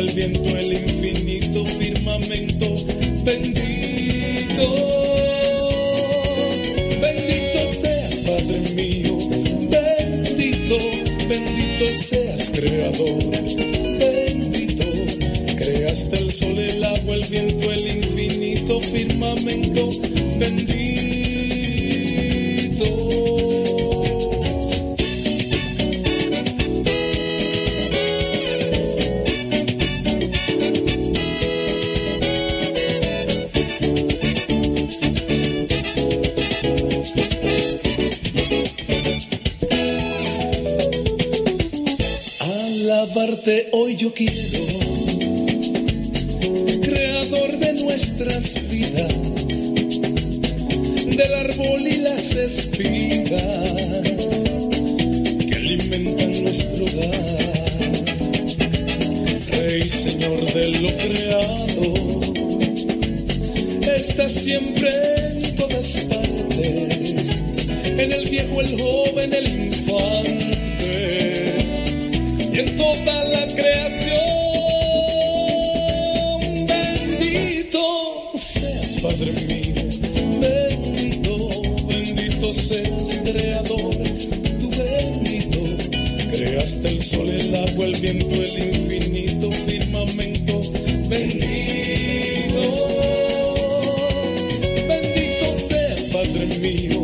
el viento, el Hoy yo quiero, creador de nuestras vidas, del árbol y las espigas que alimentan nuestro hogar. Rey, Señor de lo creado, estás siempre el infinito firmamento. Bendito, bendito seas, Padre mío,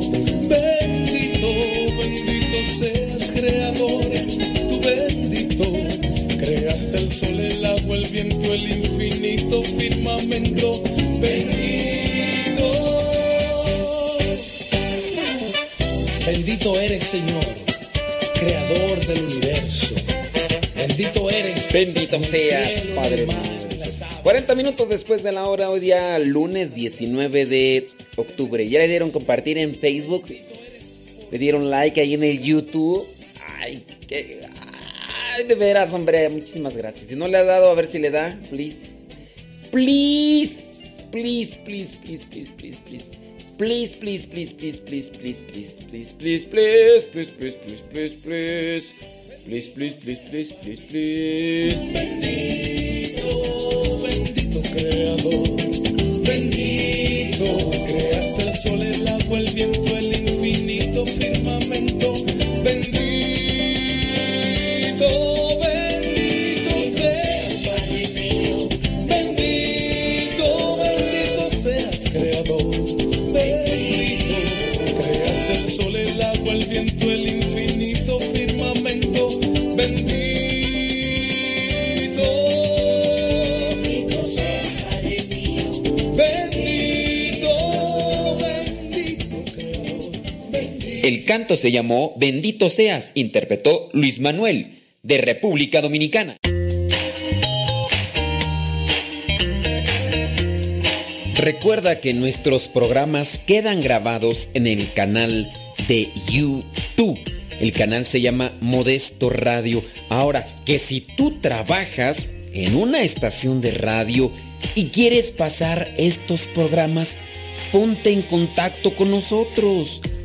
bendito, bendito seas, Creador, tú bendito. Creaste el sol, el agua, el viento, el infinito firmamento. Bendito. Bendito eres, Señor, creador del universo. Bendito eres. Bendito seas, Padre en el mar, mío. en las aguas. 40 minutos después de la hora, hoy día lunes 19 de octubre. Ya le dieron compartir en Facebook. Le dieron like ahí en el YouTube. Ay, qué. Ay, de veras, hombre. Muchísimas gracias. Si no le ha dado, a ver si le da. Please. Please. Please, please, please, please, please, please. Please, please, please, please, please, please, please, please, please, please, please, please, please, please, please. Please, please, please, please, please, please. Bendito, bendito creador, bendito, creaste el sol, el agua, el viento, canto se llamó Bendito seas, interpretó Luis Manuel, de República Dominicana. Recuerda que nuestros programas quedan grabados en el canal de YouTube. El canal se llama Modesto Radio. Ahora, que si tú trabajas en una estación de radio y quieres pasar estos programas, ponte en contacto con nosotros.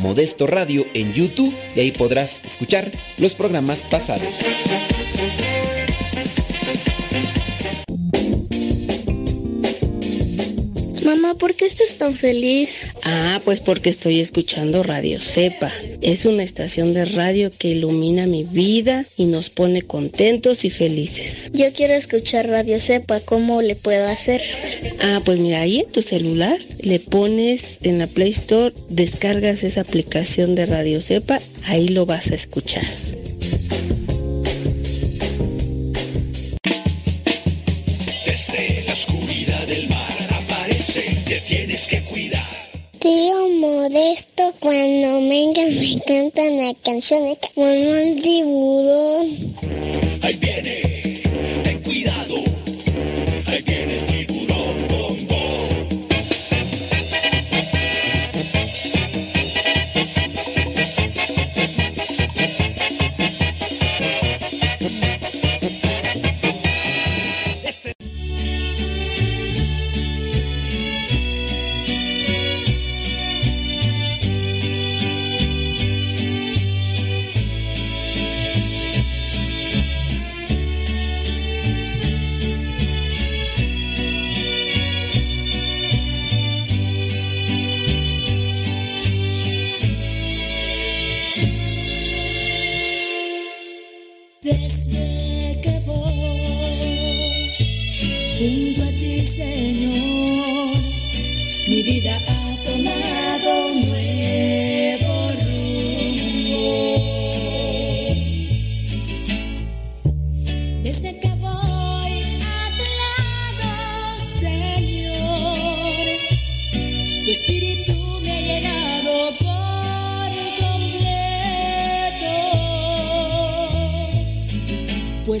Modesto Radio en YouTube y ahí podrás escuchar los programas pasados. Mamá, ¿por qué estás tan feliz? Ah, pues porque estoy escuchando Radio Cepa. Es una estación de radio que ilumina mi vida y nos pone contentos y felices. Yo quiero escuchar Radio Cepa, ¿cómo le puedo hacer? Ah, pues mira, ahí en tu celular le pones en la Play Store, descargas esa aplicación de Radio Cepa, ahí lo vas a escuchar. molesto cuando vengan me cantan las canciones como un tiburón. Ahí viene, ten cuidado, ahí viene.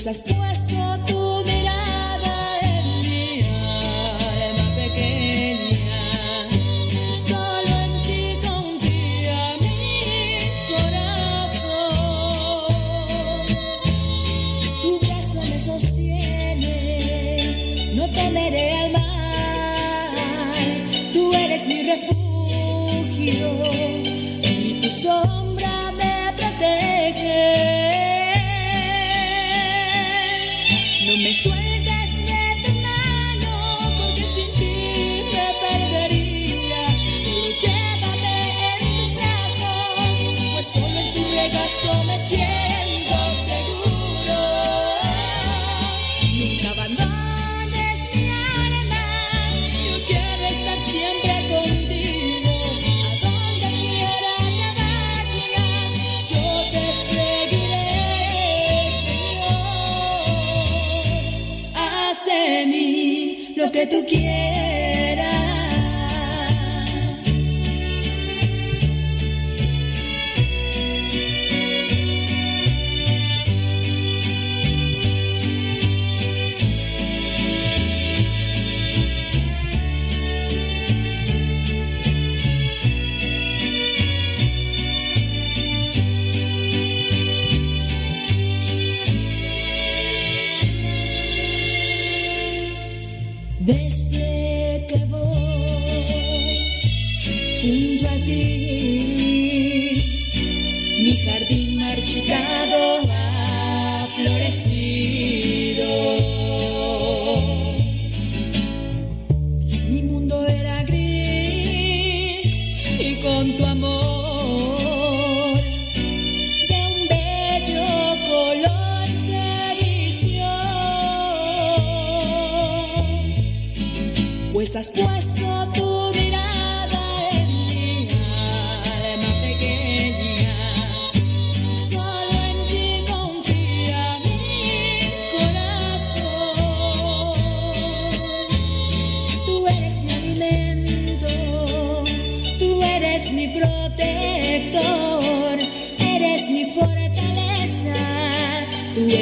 Completo,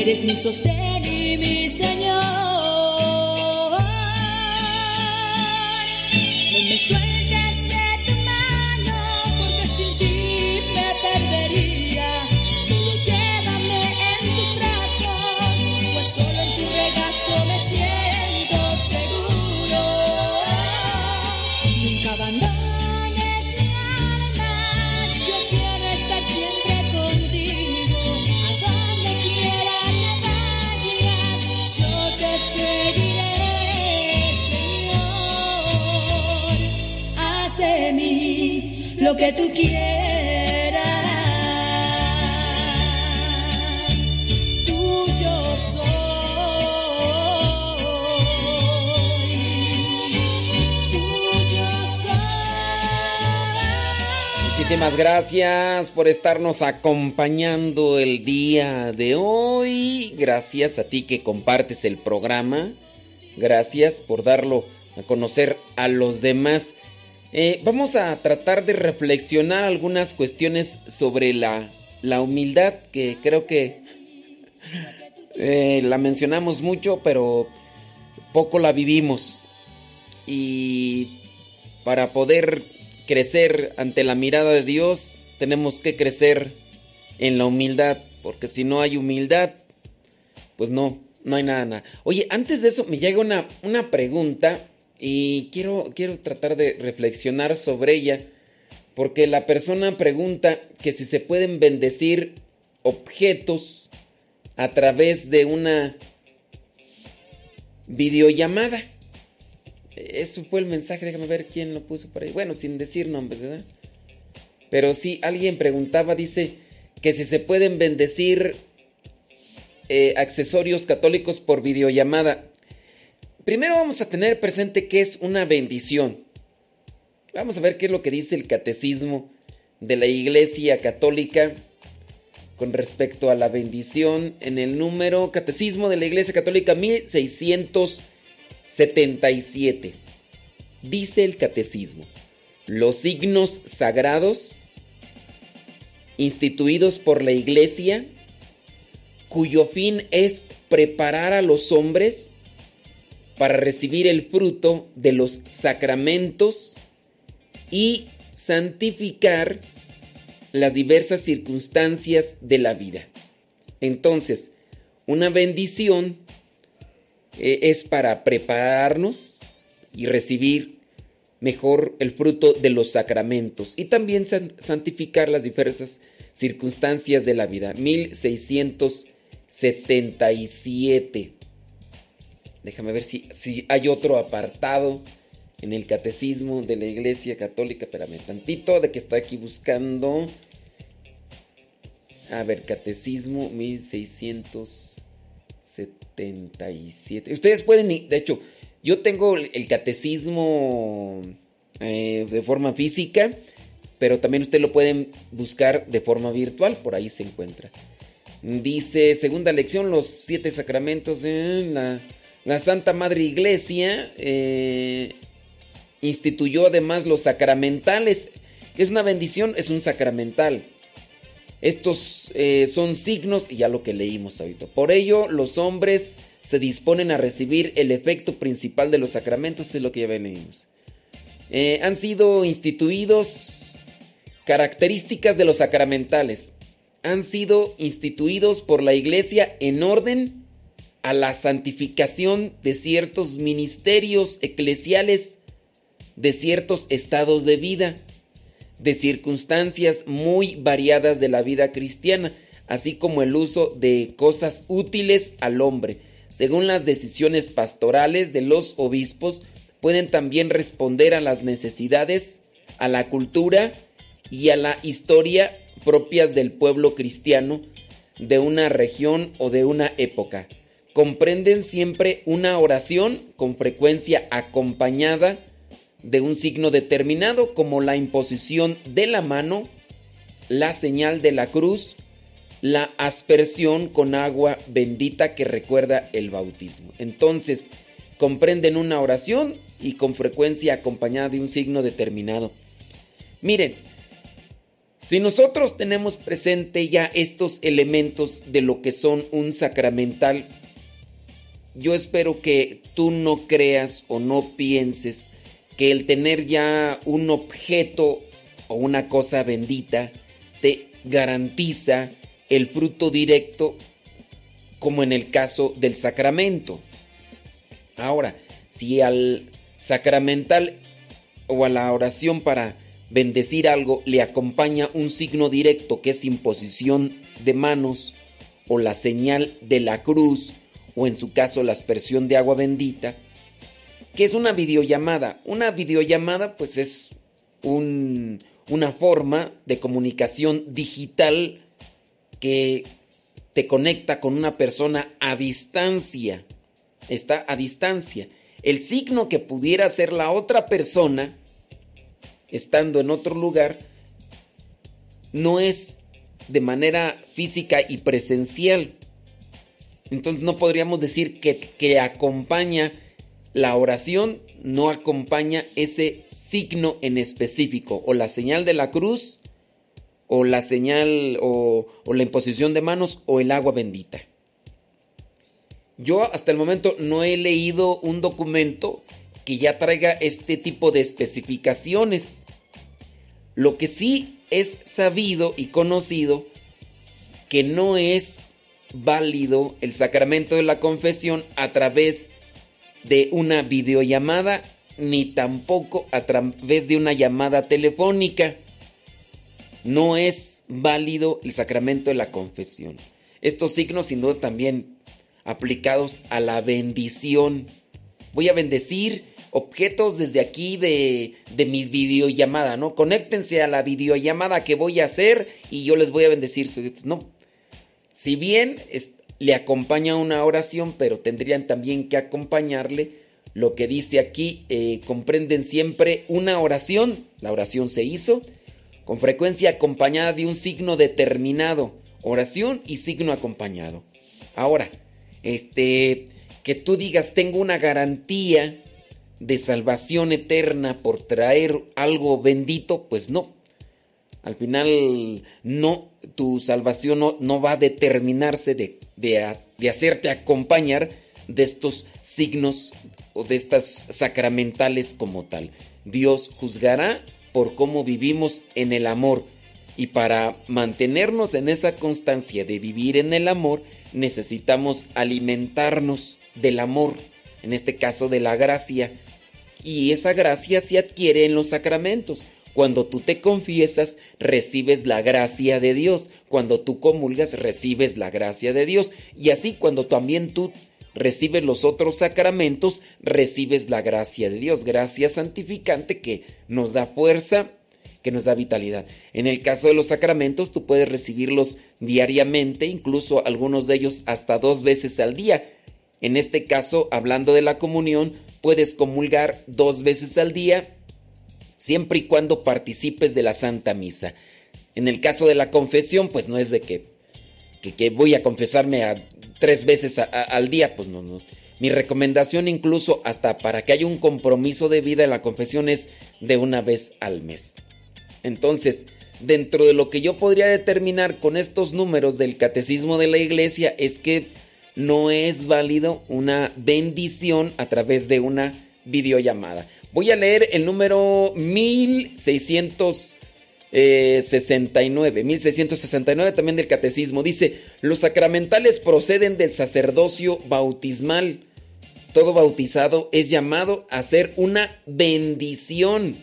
eres mi sostén tú quieras. Tuyo soy. Tuyo soy. Muchísimas gracias por estarnos acompañando el día de hoy. Gracias a ti que compartes el programa. Gracias por darlo a conocer a los demás. Eh, vamos a tratar de reflexionar algunas cuestiones sobre la, la humildad que creo que eh, la mencionamos mucho, pero poco la vivimos. Y para poder crecer ante la mirada de Dios, tenemos que crecer en la humildad, porque si no hay humildad, pues no, no hay nada. nada. Oye, antes de eso me llega una, una pregunta y quiero, quiero tratar de reflexionar sobre ella, porque la persona pregunta que si se pueden bendecir objetos a través de una videollamada. Eso fue el mensaje, déjame ver quién lo puso por ahí. Bueno, sin decir nombres, ¿verdad? Pero sí, alguien preguntaba, dice, que si se pueden bendecir eh, accesorios católicos por videollamada. Primero vamos a tener presente qué es una bendición. Vamos a ver qué es lo que dice el catecismo de la Iglesia Católica con respecto a la bendición en el número Catecismo de la Iglesia Católica 1677. Dice el catecismo, los signos sagrados instituidos por la Iglesia, cuyo fin es preparar a los hombres para recibir el fruto de los sacramentos y santificar las diversas circunstancias de la vida. Entonces, una bendición eh, es para prepararnos y recibir mejor el fruto de los sacramentos y también san- santificar las diversas circunstancias de la vida. 1677. Déjame ver si, si hay otro apartado en el catecismo de la Iglesia Católica. Espérame tantito, de que estoy aquí buscando. A ver, catecismo 1677. Ustedes pueden, de hecho, yo tengo el catecismo eh, de forma física, pero también ustedes lo pueden buscar de forma virtual, por ahí se encuentra. Dice, segunda lección, los siete sacramentos de la, la Santa Madre Iglesia eh, instituyó además los sacramentales, es una bendición, es un sacramental. Estos eh, son signos, y ya lo que leímos ahorita. Por ello, los hombres se disponen a recibir el efecto principal de los sacramentos, es lo que ya venimos. Eh, han sido instituidos características de los sacramentales. Han sido instituidos por la iglesia en orden a la santificación de ciertos ministerios eclesiales, de ciertos estados de vida, de circunstancias muy variadas de la vida cristiana, así como el uso de cosas útiles al hombre. Según las decisiones pastorales de los obispos, pueden también responder a las necesidades, a la cultura y a la historia propias del pueblo cristiano de una región o de una época. Comprenden siempre una oración con frecuencia acompañada de un signo determinado como la imposición de la mano, la señal de la cruz, la aspersión con agua bendita que recuerda el bautismo. Entonces, comprenden una oración y con frecuencia acompañada de un signo determinado. Miren, si nosotros tenemos presente ya estos elementos de lo que son un sacramental, yo espero que tú no creas o no pienses que el tener ya un objeto o una cosa bendita te garantiza el fruto directo como en el caso del sacramento. Ahora, si al sacramental o a la oración para bendecir algo le acompaña un signo directo que es imposición de manos o la señal de la cruz o en su caso la aspersión de agua bendita, que es una videollamada. Una videollamada pues es un- una forma de comunicación digital que te conecta con una persona a distancia. Está a distancia. El signo que pudiera ser la otra persona, estando en otro lugar, no es de manera física y presencial. Entonces no podríamos decir que, que acompaña la oración, no acompaña ese signo en específico, o la señal de la cruz, o la señal, o, o la imposición de manos, o el agua bendita. Yo hasta el momento no he leído un documento que ya traiga este tipo de especificaciones. Lo que sí es sabido y conocido que no es válido el sacramento de la confesión a través de una videollamada ni tampoco a través de una llamada telefónica. No es válido el sacramento de la confesión. Estos signos sin duda también aplicados a la bendición. Voy a bendecir objetos desde aquí de, de mi videollamada, ¿no? Conéctense a la videollamada que voy a hacer y yo les voy a bendecir. No. Si bien le acompaña una oración, pero tendrían también que acompañarle lo que dice aquí, eh, comprenden siempre una oración, la oración se hizo, con frecuencia acompañada de un signo determinado, oración y signo acompañado. Ahora, este, que tú digas, tengo una garantía de salvación eterna por traer algo bendito, pues no. Al final, no, tu salvación no, va a determinarse de, de, de hacerte acompañar de estos signos o de estas sacramentales como tal. Dios juzgará por cómo vivimos en el amor. Y para mantenernos en esa constancia de vivir en el amor, necesitamos alimentarnos del amor, en este caso de la gracia. Y esa gracia se adquiere en los sacramentos. Cuando tú te confiesas, recibes la gracia de Dios. Cuando tú comulgas, recibes la gracia de Dios. Y así cuando también tú recibes los otros sacramentos, recibes la gracia de Dios, gracia santificante que nos da fuerza, que nos da vitalidad. En el caso de los sacramentos, tú puedes recibirlos diariamente, incluso algunos de ellos hasta dos veces al día. En este caso, hablando de la comunión, puedes comulgar dos veces al día, siempre y cuando participes de la Santa Misa. En el caso de la confesión, pues no es de que, que, voy a confesarme tres veces al día, pues no, no. Mi recomendación incluso hasta para que haya un compromiso de vida en la confesión es de una vez al mes. Entonces, dentro de lo que yo podría determinar con estos números del catecismo de la iglesia es que no es válido una bendición a través de una videollamada. Voy a leer el número 1669, 1669 también del catecismo. Dice, los sacramentales proceden del sacerdocio bautismal. Todo bautizado es llamado a hacer una bendición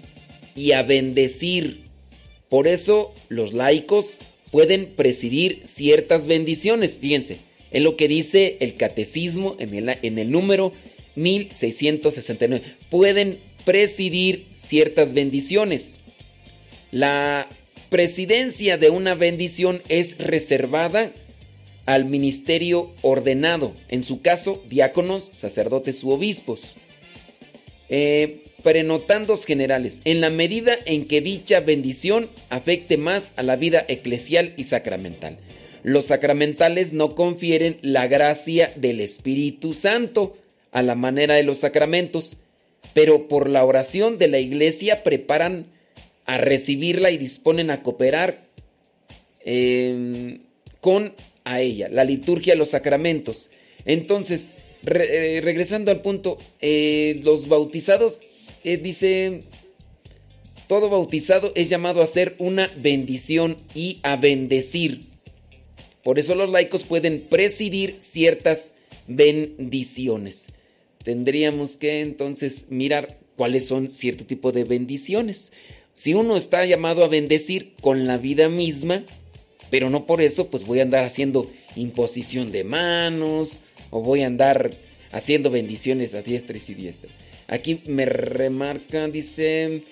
y a bendecir. Por eso los laicos pueden presidir ciertas bendiciones. Fíjense, en lo que dice el catecismo en el, en el número 1669. Pueden presidir ciertas bendiciones. La presidencia de una bendición es reservada al ministerio ordenado, en su caso, diáconos, sacerdotes u obispos. Eh, prenotandos generales, en la medida en que dicha bendición afecte más a la vida eclesial y sacramental. Los sacramentales no confieren la gracia del Espíritu Santo a la manera de los sacramentos, pero por la oración de la iglesia preparan a recibirla y disponen a cooperar em, con a ella, la liturgia los sacramentos. Entonces, eh, regresando al punto, eh, los bautizados, eh, dice, todo bautizado es llamado a hacer una bendición y a bendecir. Por eso los laicos pueden presidir ciertas bendiciones. Tendríamos que entonces mirar cuáles son cierto tipo de bendiciones. Si uno está llamado a bendecir con la vida misma, pero no por eso, pues voy a andar haciendo imposición de manos o voy a andar haciendo bendiciones a diestra y siniestra. Aquí me remarca, dice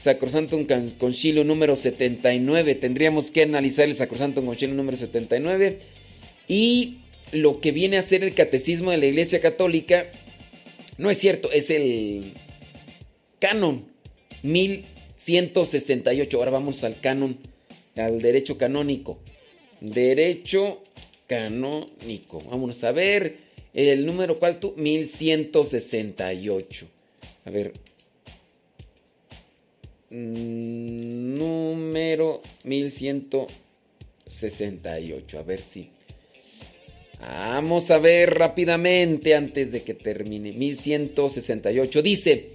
Sacrosanto Concilio número 79. Tendríamos que analizar el Sacrosanto Concilio número 79. Y lo que viene a ser el catecismo de la Iglesia Católica, no es cierto, es el canon 1168. Ahora vamos al canon, al derecho canónico. Derecho canónico. Vamos a ver el número, ¿cuál tú? 1168. A ver, número 1168. A ver si. Vamos a ver rápidamente antes de que termine. 1168. Dice,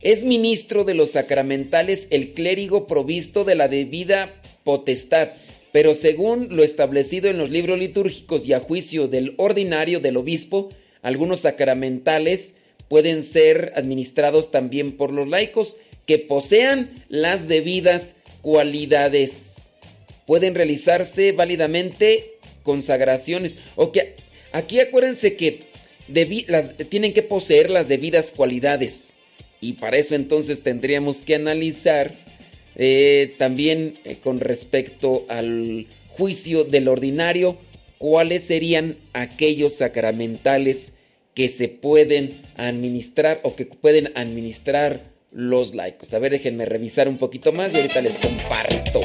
es ministro de los sacramentales el clérigo provisto de la debida potestad, pero según lo establecido en los libros litúrgicos y a juicio del ordinario del obispo, algunos sacramentales pueden ser administrados también por los laicos que posean las debidas cualidades. Pueden realizarse válidamente consagraciones. O que aquí acuérdense que tienen que poseer las debidas cualidades. Y para eso entonces tendríamos que analizar eh, también eh, con respecto al juicio del ordinario cuáles serían aquellos sacramentales que se pueden administrar o que pueden administrar los laicos. A ver, déjenme revisar un poquito más y ahorita les comparto.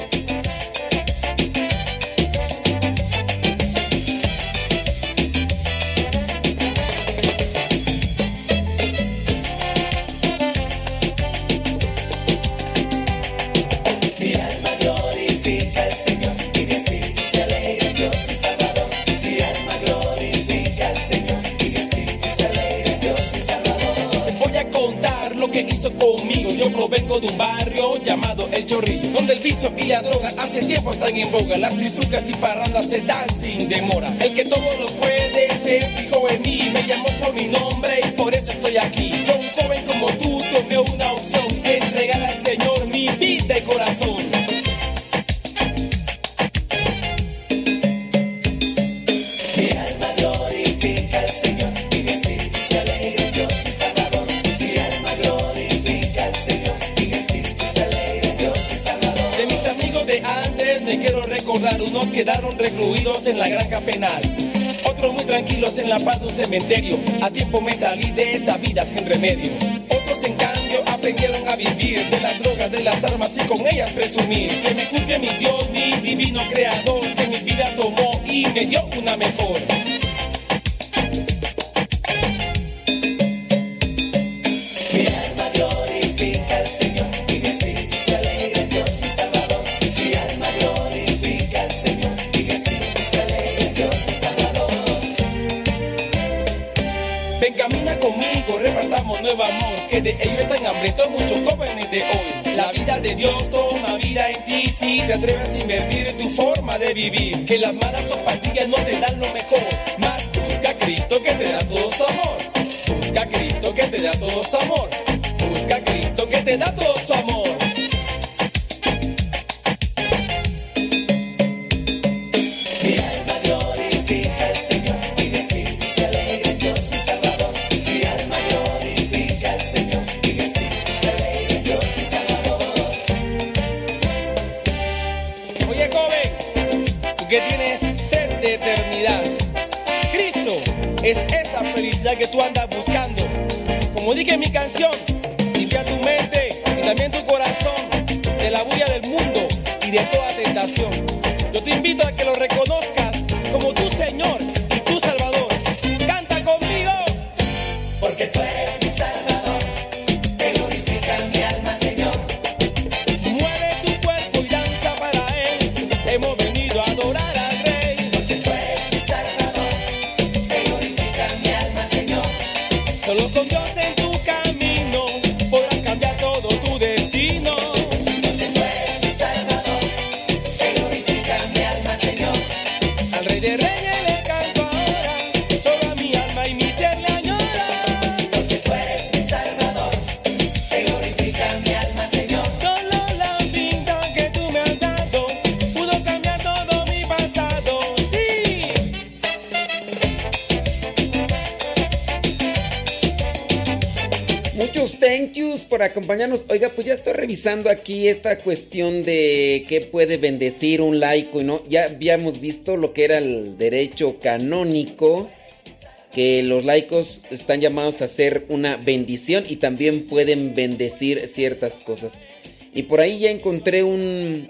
Yo provengo de un barrio llamado El Chorrillo, donde el vicio y la droga hace tiempo están en boga. Las trifulcas y parrandas se dan sin demora. El que todo lo puede se fijó en mí, me llamó por mi nombre y por eso estoy aquí. En la granja penal, otros muy tranquilos en la paz de un cementerio. A tiempo me salí de esa vida sin remedio. Otros en cambio aprendieron a vivir de las drogas, de las armas y con ellas presumir. Que me juzgue mi Dios, mi divino creador, que mi vida tomó y me dio una mejor. Dios toma vida en ti si te atreves a invertir en tu forma de vivir. Que las malas o pastillas no te dan lo mejor, acompañarnos. Oiga, pues ya estoy revisando aquí esta cuestión de qué puede bendecir un laico y no. Ya habíamos visto lo que era el derecho canónico, que los laicos están llamados a hacer una bendición y también pueden bendecir ciertas cosas. Y por ahí ya encontré un,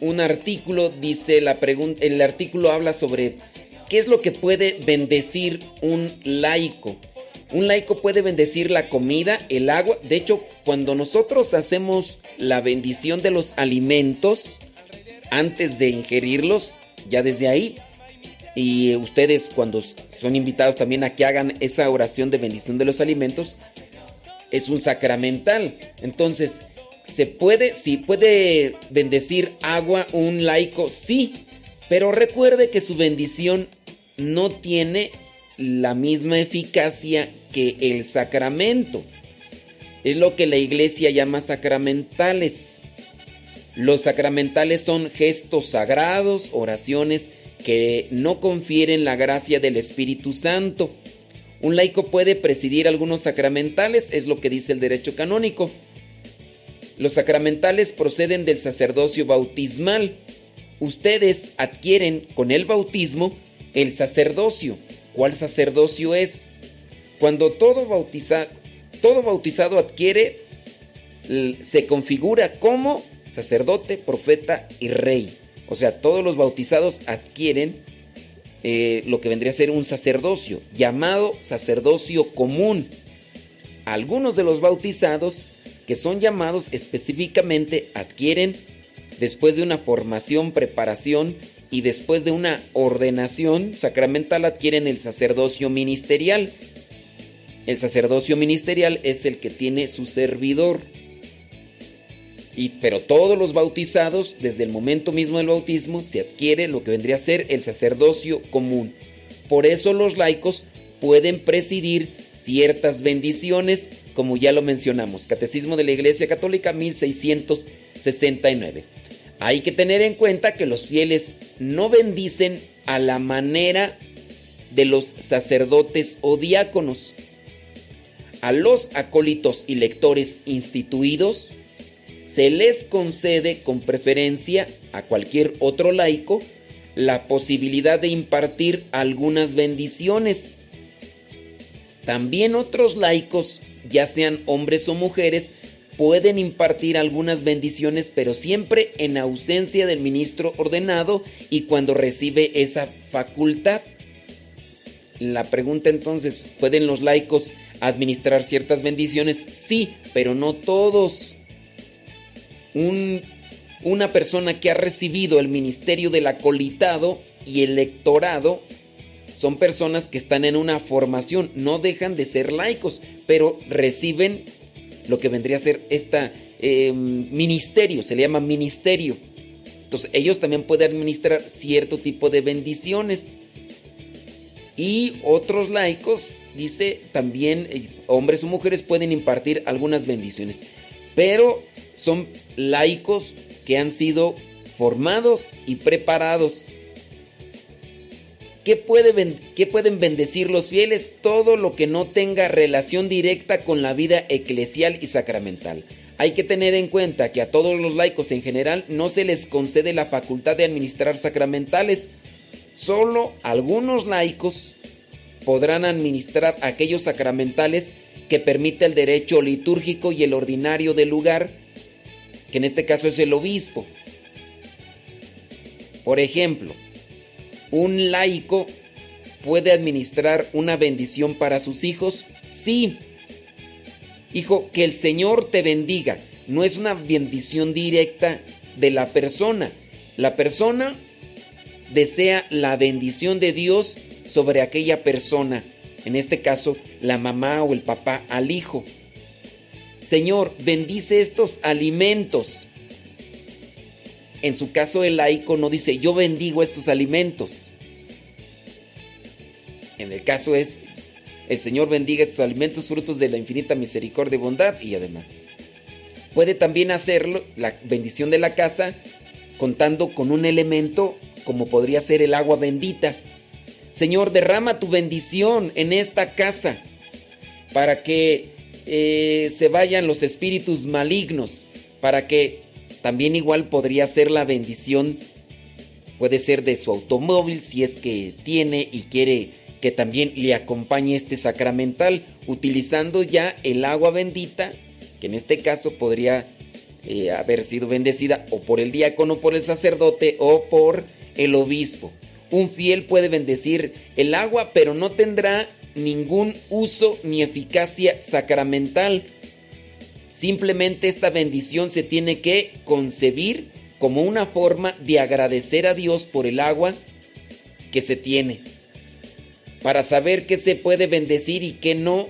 un artículo, dice la pregunta, el artículo habla sobre qué es lo que puede bendecir un laico. Un laico puede bendecir la comida, el agua. De hecho, cuando nosotros hacemos la bendición de los alimentos, antes de ingerirlos, ya desde ahí, y ustedes cuando son invitados también a que hagan esa oración de bendición de los alimentos, es un sacramental. Entonces, ¿se puede, si puede bendecir agua un laico? Sí, pero recuerde que su bendición no tiene la misma eficacia que el sacramento. Es lo que la iglesia llama sacramentales. Los sacramentales son gestos sagrados, oraciones que no confieren la gracia del Espíritu Santo. Un laico puede presidir algunos sacramentales, es lo que dice el derecho canónico. Los sacramentales proceden del sacerdocio bautismal. Ustedes adquieren con el bautismo el sacerdocio. ¿Cuál sacerdocio es? Cuando todo, todo bautizado adquiere, se configura como sacerdote, profeta y rey. O sea, todos los bautizados adquieren eh, lo que vendría a ser un sacerdocio, llamado sacerdocio común. Algunos de los bautizados que son llamados específicamente adquieren, después de una formación, preparación y después de una ordenación sacramental, adquieren el sacerdocio ministerial. El sacerdocio ministerial es el que tiene su servidor. Y, pero todos los bautizados, desde el momento mismo del bautismo, se adquiere lo que vendría a ser el sacerdocio común. Por eso los laicos pueden presidir ciertas bendiciones, como ya lo mencionamos. Catecismo de la Iglesia Católica 1669. Hay que tener en cuenta que los fieles no bendicen a la manera de los sacerdotes o diáconos. A los acólitos y lectores instituidos se les concede con preferencia a cualquier otro laico la posibilidad de impartir algunas bendiciones. También otros laicos, ya sean hombres o mujeres, pueden impartir algunas bendiciones, pero siempre en ausencia del ministro ordenado y cuando recibe esa facultad. La pregunta entonces, ¿pueden los laicos administrar ciertas bendiciones? Sí, pero no todos. Un- una persona que ha recibido el ministerio del acolitado y el lectorado son personas que están en una formación, no dejan de ser laicos, pero reciben lo que vendría a ser esta eh, ministerio, se le llama ministerio. Entonces ellos también pueden administrar cierto tipo de bendiciones. Y otros laicos, dice, también eh, hombres o mujeres pueden impartir algunas bendiciones. Pero son laicos que han sido formados y preparados. ¿Qué, puede qué pueden bendecir los fieles? Todo lo que no tenga relación directa con la vida eclesial y sacramental. Hay que tener en cuenta que a todos los laicos en general no se les concede la facultad de administrar sacramentales. Solo algunos laicos podrán administrar aquellos sacramentales que permite el derecho litúrgico y el ordinario del lugar, que en este caso es el obispo. Por ejemplo, un laico puede administrar una bendición para sus hijos, sí. Hijo, que el Señor te bendiga. No es una bendición directa de la persona. La persona desea la bendición de Dios sobre aquella persona. En este caso, la mamá o el papá al hijo. Señor, bendice estos alimentos. En su caso, el laico no dice, yo bendigo estos alimentos. En el caso es, el Señor bendiga estos alimentos, frutos de la infinita misericordia y bondad, y además. Puede también hacerlo, la bendición de la casa, contando con un elemento como podría ser el agua bendita. Señor, derrama tu bendición en esta casa para que eh, se vayan los espíritus malignos, para que también igual podría ser la bendición, puede ser de su automóvil si es que tiene y quiere que también le acompañe este sacramental, utilizando ya el agua bendita, que en este caso podría eh, haber sido bendecida o por el diácono, por el sacerdote o por el obispo. Un fiel puede bendecir el agua, pero no tendrá ningún uso ni eficacia sacramental. Simplemente esta bendición se tiene que concebir como una forma de agradecer a Dios por el agua que se tiene. Para saber qué se puede bendecir y qué no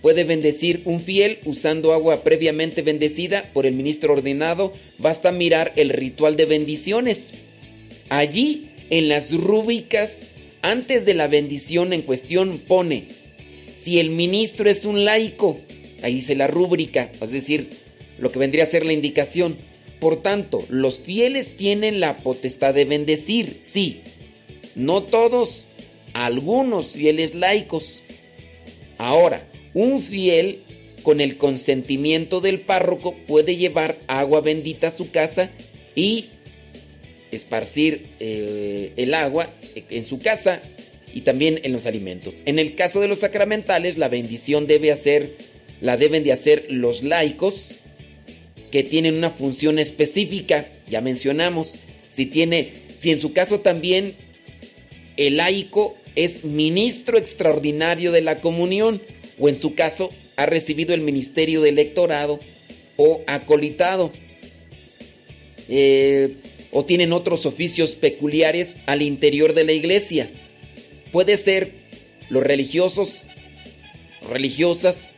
puede bendecir un fiel usando agua previamente bendecida por el ministro ordenado, basta mirar el ritual de bendiciones. Allí, en las rúbricas, antes de la bendición en cuestión pone, si el ministro es un laico, ahí dice la rúbrica, es decir, lo que vendría a ser la indicación. Por tanto, los fieles tienen la potestad de bendecir, sí, no todos, algunos fieles laicos. Ahora, un fiel con el consentimiento del párroco puede llevar agua bendita a su casa y esparcir eh, el agua en su casa y también en los alimentos. En el caso de los sacramentales, la bendición debe hacer, la deben de hacer los laicos que tienen una función específica, ya mencionamos, si tiene, si en su caso también el laico es ministro extraordinario de la comunión o en su caso ha recibido el ministerio de electorado o acolitado. Eh, o tienen otros oficios peculiares al interior de la iglesia. Puede ser los religiosos, religiosas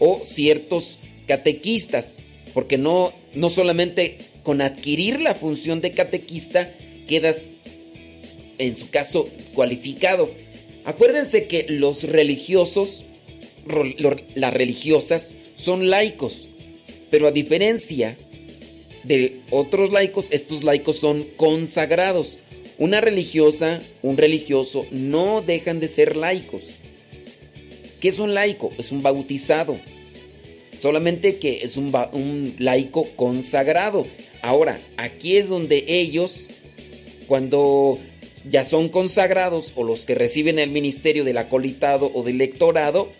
o ciertos catequistas, porque no, no solamente con adquirir la función de catequista quedas, en su caso, cualificado. Acuérdense que los religiosos, las religiosas, son laicos, pero a diferencia de otros laicos, estos laicos son consagrados. Una religiosa, un religioso, no dejan de ser laicos. ¿Qué es un laico? Es un bautizado. Solamente que es un, laico consagrado. Ahora, aquí es donde ellos, cuando ya son consagrados o los que reciben el ministerio del acolitado o del lectorado,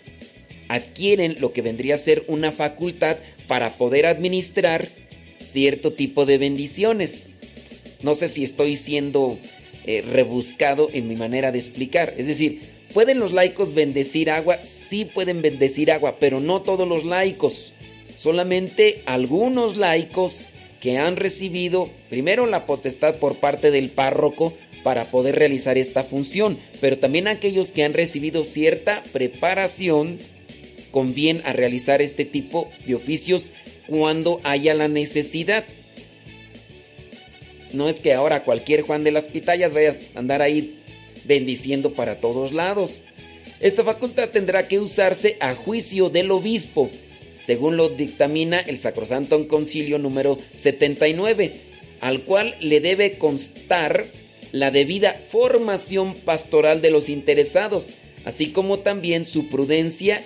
adquieren lo que vendría a ser una facultad para poder administrar cierto tipo de bendiciones. No sé si estoy siendo eh, rebuscado en mi manera de explicar. Es decir, ¿pueden los laicos bendecir agua? Sí pueden bendecir agua, pero no todos los laicos. Solamente algunos laicos que han recibido primero la potestad por parte del párroco para poder realizar esta función, pero también aquellos que han recibido cierta preparación con bien a realizar este tipo de oficios cuando haya la necesidad. No es que ahora cualquier Juan de las Pitayas vayas a andar ahí bendiciendo para todos lados. Esta facultad tendrá que usarse a juicio del obispo, según lo dictamina el Sacrosanto Concilio número 79, al cual le debe constar la debida formación pastoral de los interesados, así como también su prudencia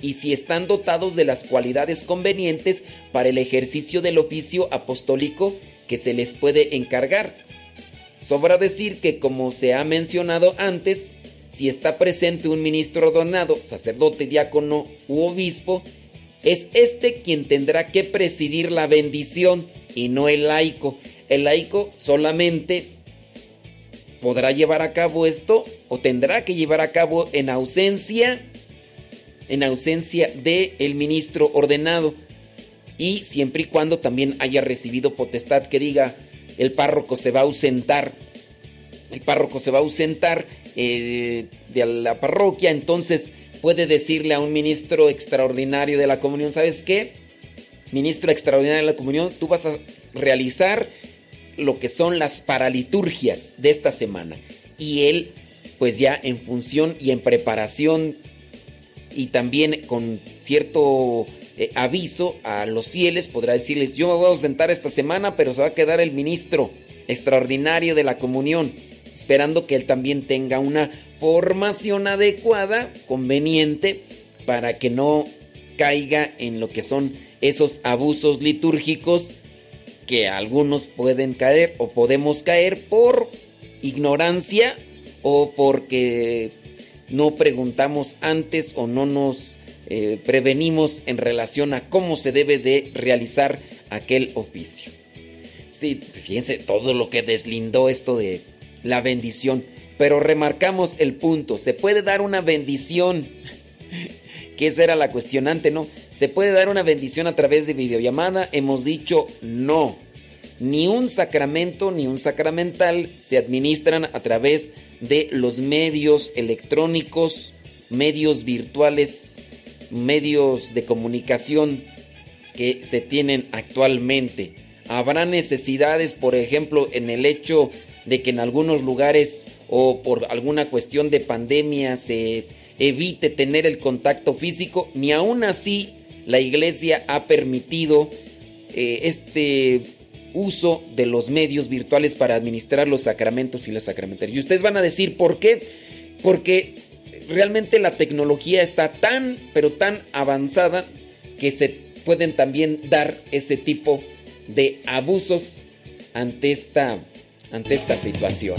y si están dotados de las cualidades convenientes para el ejercicio del oficio apostólico que se les puede encargar. Sobra decir que como se ha mencionado antes, si está presente un ministro donado, sacerdote, diácono u obispo, es este quien tendrá que presidir la bendición y no el laico. El laico solamente podrá llevar a cabo esto o tendrá que llevar a cabo en ausencia en ausencia del el ministro ordenado y siempre y cuando también haya recibido potestad que diga el párroco se va a ausentar. El párroco se va a ausentar eh, de la parroquia entonces puede decirle a un ministro extraordinario de la comunión sabes qué ministro extraordinario de la comunión tú vas a realizar lo que son las paraliturgias de esta semana. Y él pues ya en función y en preparación y también con cierto eh, aviso a los fieles podrá decirles yo me voy a ausentar esta semana pero se va a quedar el ministro extraordinario de la comunión esperando que él también tenga una formación adecuada conveniente para que no caiga en lo que son esos abusos litúrgicos que algunos pueden caer o podemos caer por ignorancia o porque no preguntamos antes o no nos eh, prevenimos en relación a cómo se debe de realizar aquel oficio. Sí, fíjense todo lo que deslindó esto de la bendición, pero remarcamos el punto, se puede dar una bendición, que esa era la cuestionante, ¿no? ¿Se puede dar una bendición a través de videollamada? Hemos dicho no. Ni un sacramento ni un sacramental se administran a través de los medios electrónicos, medios virtuales, medios de comunicación que se tienen actualmente. Habrá necesidades, por ejemplo, en el hecho de que en algunos lugares o por alguna cuestión de pandemia se evite tener el contacto físico, ni aún así la iglesia ha permitido eh, este uso de los medios virtuales para administrar los sacramentos y las sacramentarias. Y ustedes van a decir, ¿por qué? Porque realmente la tecnología está tan, pero tan avanzada que se pueden también dar ese tipo de abusos ante esta, ante esta situación.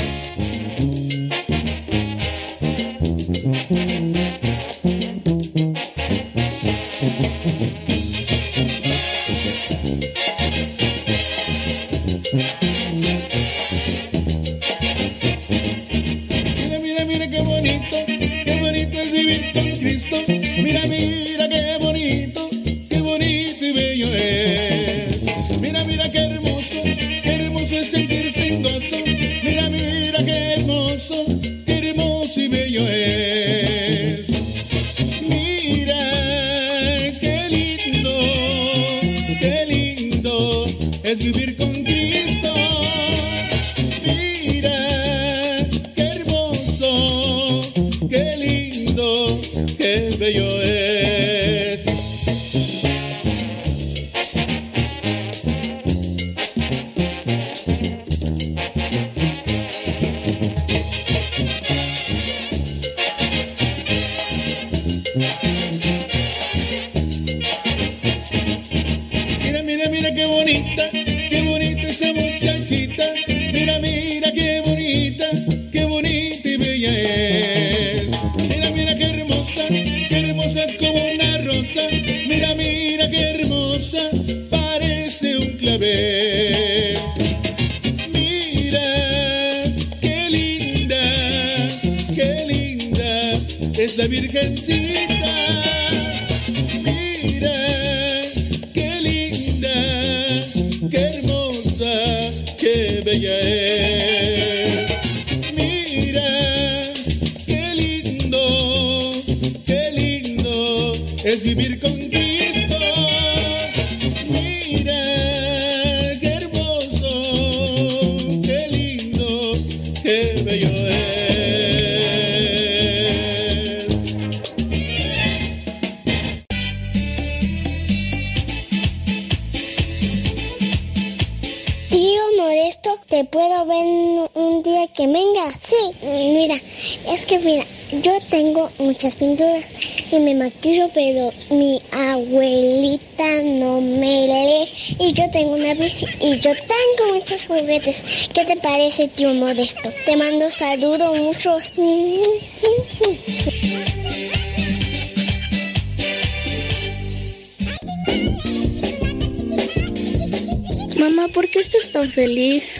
Parece un clavel. Mira, qué linda, qué linda es la virgencita. Muchas pinturas y me maquillo, pero mi abuelita no me lee y yo tengo una bici y yo tengo muchos juguetes. ¿Qué te parece, tío Modesto? Te mando saludos muchos. Mamá, ¿por qué estás tan feliz?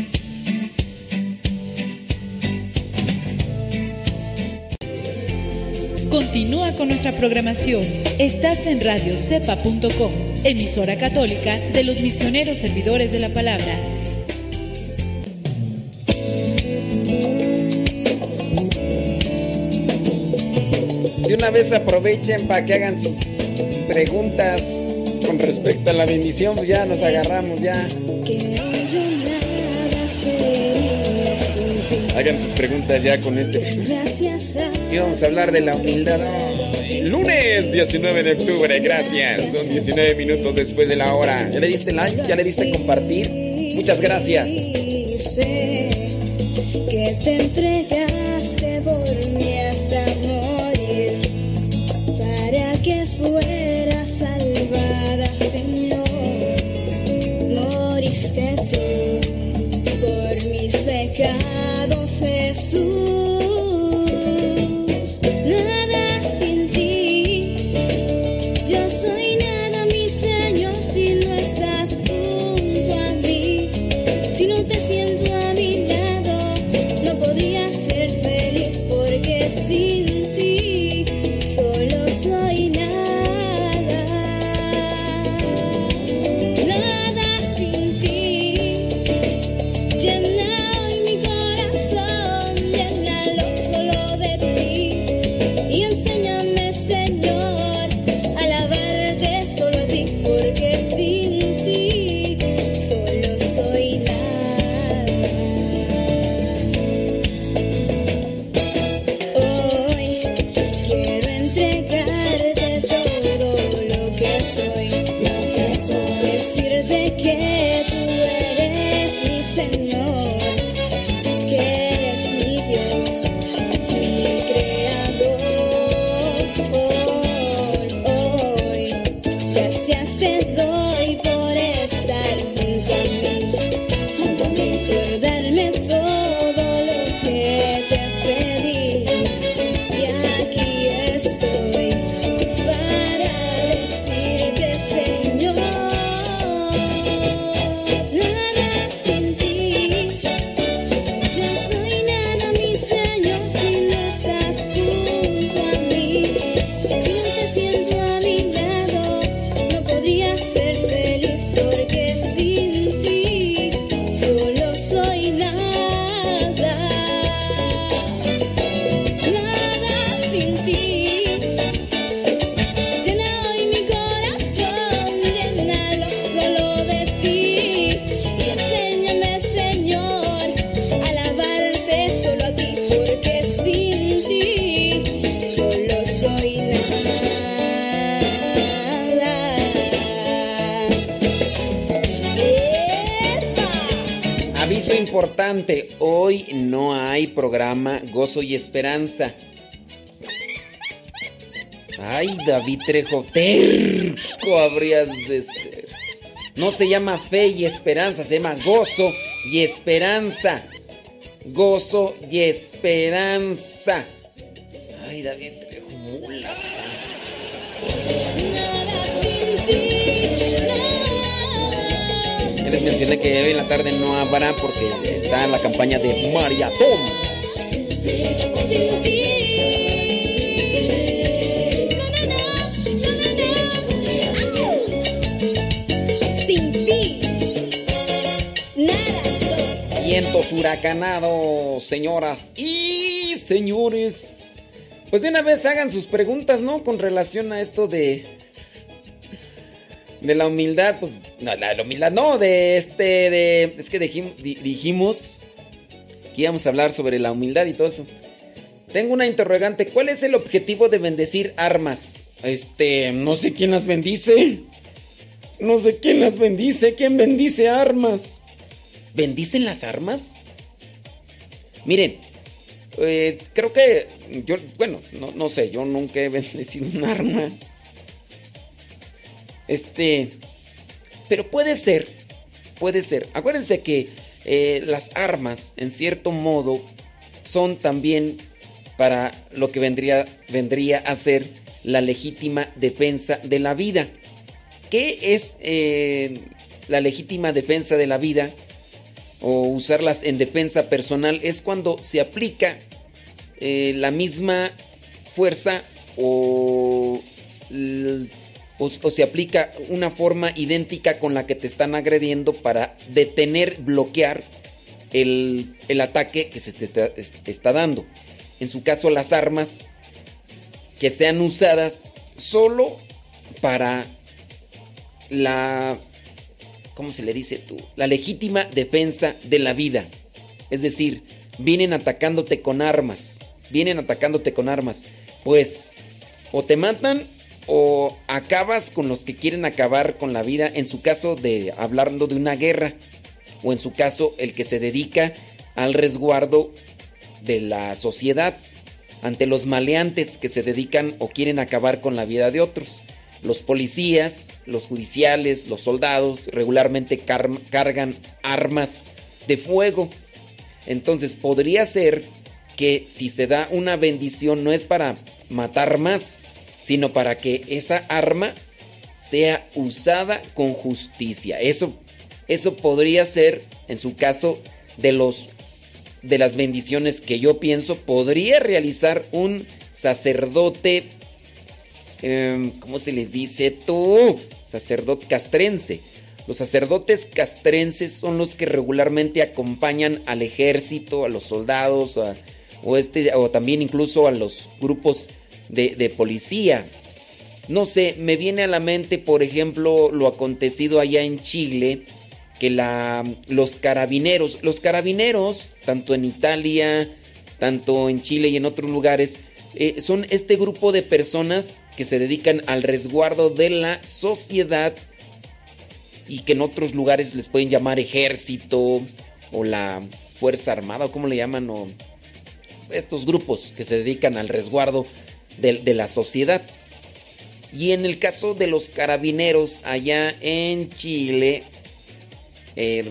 Continúa con nuestra programación. Estás en radiocepa.com, emisora católica de los misioneros servidores de la palabra. De una vez aprovechen para que hagan sus preguntas con respecto a la bendición. pues ya nos agarramos, ya. Hagan sus preguntas ya con este. Y vamos a hablar de la humildad. Lunes 19 de octubre, gracias. Son 19 minutos después de la hora. ¿Ya le diste like? ¿Ya le diste compartir? Muchas gracias. que te entregaste Gozo y Esperanza. Ay, David Trejo, terco habrías de ser. No se llama fe y esperanza, se llama gozo y esperanza. Gozo y esperanza. Ay, David Trejo, mulas. Les mencioné que hoy en la tarde no habrá porque está la campaña de Maratón. Vientos huracanados, señoras y señores. Pues de una vez hagan sus preguntas, ¿no? Con relación a esto de. De la humildad, pues. No, la, humildad, no, de este. De, es que dijim- di- dijimos que íbamos a hablar sobre la humildad y todo eso. Tengo una interrogante. ¿Cuál es el objetivo de bendecir armas? Este. No sé quién las bendice. No sé quién las bendice. ¿Quién bendice armas? ¿Bendicen las armas? Miren, eh, creo que yo, bueno, no, no sé, yo nunca he bendecido un arma. Este, pero puede ser, puede ser. Acuérdense que eh, las armas, en cierto modo, son también para lo que vendría, vendría a ser la legítima defensa de la vida. ¿Qué es eh, la legítima defensa de la vida? O usarlas en defensa personal es cuando se aplica eh, la misma fuerza o, o- se aplica una forma idéntica con la que te están agrediendo para detener, bloquear el, el ataque que se te está, es- está dando. En su caso, las armas que sean usadas solo para la ¿cómo se le dice tú? La legítima defensa de la vida. Es decir, vienen atacándote con armas. Vienen atacándote con armas. Pues o te matan o acabas con los que quieren acabar con la vida. En su caso de hablando de una guerra. O en su caso el que se dedica al resguardo de la sociedad ante los maleantes que se dedican o quieren acabar con la vida de otros. Los policías, los judiciales, los soldados regularmente car- cargan armas de fuego. Entonces podría ser que si se da una bendición no es para matar más, sino para que esa arma sea usada con justicia. Eso, eso podría ser, en su caso, de los de las bendiciones que yo pienso podría realizar un sacerdote, em, ¿cómo se les dice tú? Sacerdote castrense. Los sacerdotes castrenses son los que regularmente acompañan al ejército, a los soldados, a- o, este, o también incluso a los grupos de, de policía. No sé, me viene a la mente, por ejemplo, lo acontecido allá en Chile, que la, los carabineros, los carabineros, tanto en Italia, tanto en Chile y en otros lugares, eh, son este grupo de personas que se dedican al resguardo de la sociedad y que en otros lugares les pueden llamar ejército o la Fuerza Armada, o como le llaman, o estos grupos que se dedican al resguardo de, de la sociedad. Y en el caso de los carabineros allá en Chile, eh,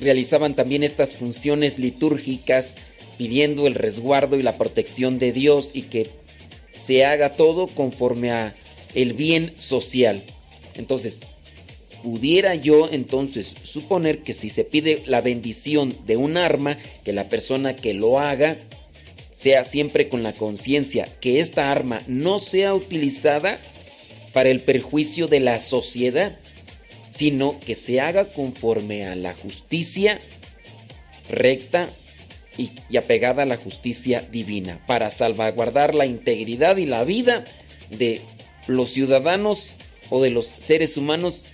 realizaban también estas funciones litúrgicas pidiendo el resguardo y la protección de Dios y que se haga todo conforme a el bien social. Entonces, pudiera yo entonces suponer que si se pide la bendición de un arma, que la persona que lo haga sea siempre con la conciencia que esta arma no sea utilizada para el perjuicio de la sociedad, sino que se haga conforme a la justicia recta y, apegada a la justicia divina, para salvaguardar la integridad y la vida de los ciudadanos o de los seres humanos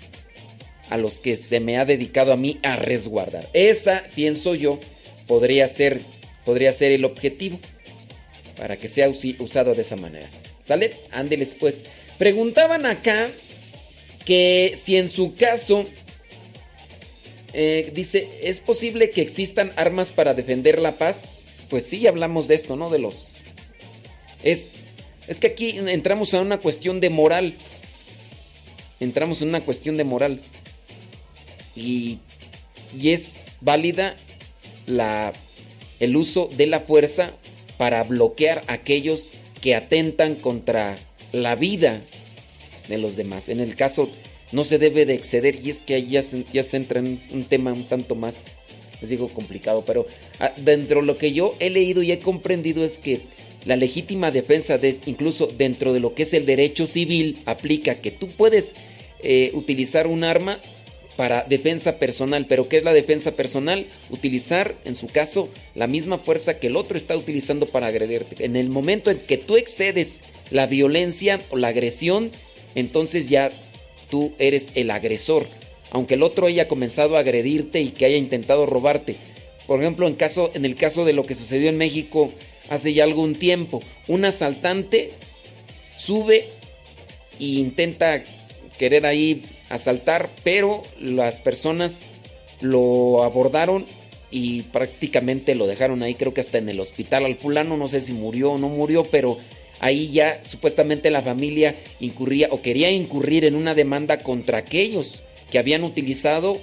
a los que se me ha dedicado a mí a resguardar. Esa, pienso yo, podría ser, podría ser el objetivo para que sea usado de esa manera. ¿Sale? Ándeles pues. Preguntaban acá que si en su caso Eh, dice, ¿es posible que existan armas para defender la paz? Pues sí, hablamos de esto, ¿no? De los... Es, es que aquí entramos a una cuestión de moral. Entramos en una cuestión de moral. Y, y es válida la, el uso de la fuerza para bloquear a aquellos que atentan contra la vida de los demás. En el caso no se debe de exceder y es que ahí ya se, ya entra en un tema un tanto más, les digo, complicado, pero ah, dentro de lo que yo he leído y he comprendido es que la legítima defensa, de, incluso dentro de lo que es el derecho civil, aplica que tú puedes eh, utilizar un arma para defensa personal, pero ¿qué es la defensa personal? Utilizar, en su caso, la misma fuerza que el otro está utilizando para agredirte. En el momento en que tú excedes la violencia o la agresión, entonces ya tú eres el agresor, aunque el otro haya comenzado a agredirte y que haya intentado robarte. Por ejemplo, en, caso, en el caso de lo que sucedió en México hace ya algún tiempo, un asaltante sube e intenta querer ahí asaltar, pero las personas lo abordaron y prácticamente lo dejaron ahí, creo que hasta en el hospital. Al fulano, no sé si murió o no murió, pero ahí ya supuestamente la familia incurría o quería incurrir en una demanda contra aquellos que habían utilizado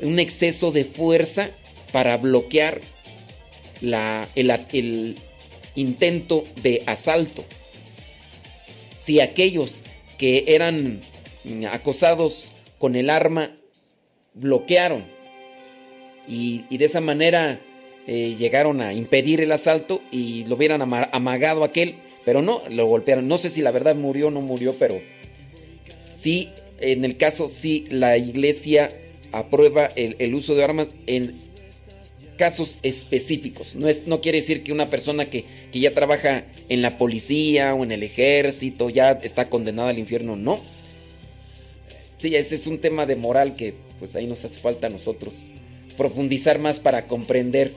un exceso de fuerza para bloquear la, el, intento de asalto. Si aquellos que eran acosados con el arma bloquearon y, y de esa manera eh, llegaron a impedir el asalto y lo hubieran ama amagado aquel, pero no, lo golpearon. No sé si la verdad murió o no murió, pero sí, en el caso, sí, la iglesia aprueba el, el uso de armas en casos específicos. No, es, no quiere decir que una persona que, que ya trabaja en la policía o en el ejército ya está condenada al infierno, no. Sí, ese es un tema de moral que pues ahí nos hace falta a nosotros profundizar más para comprender.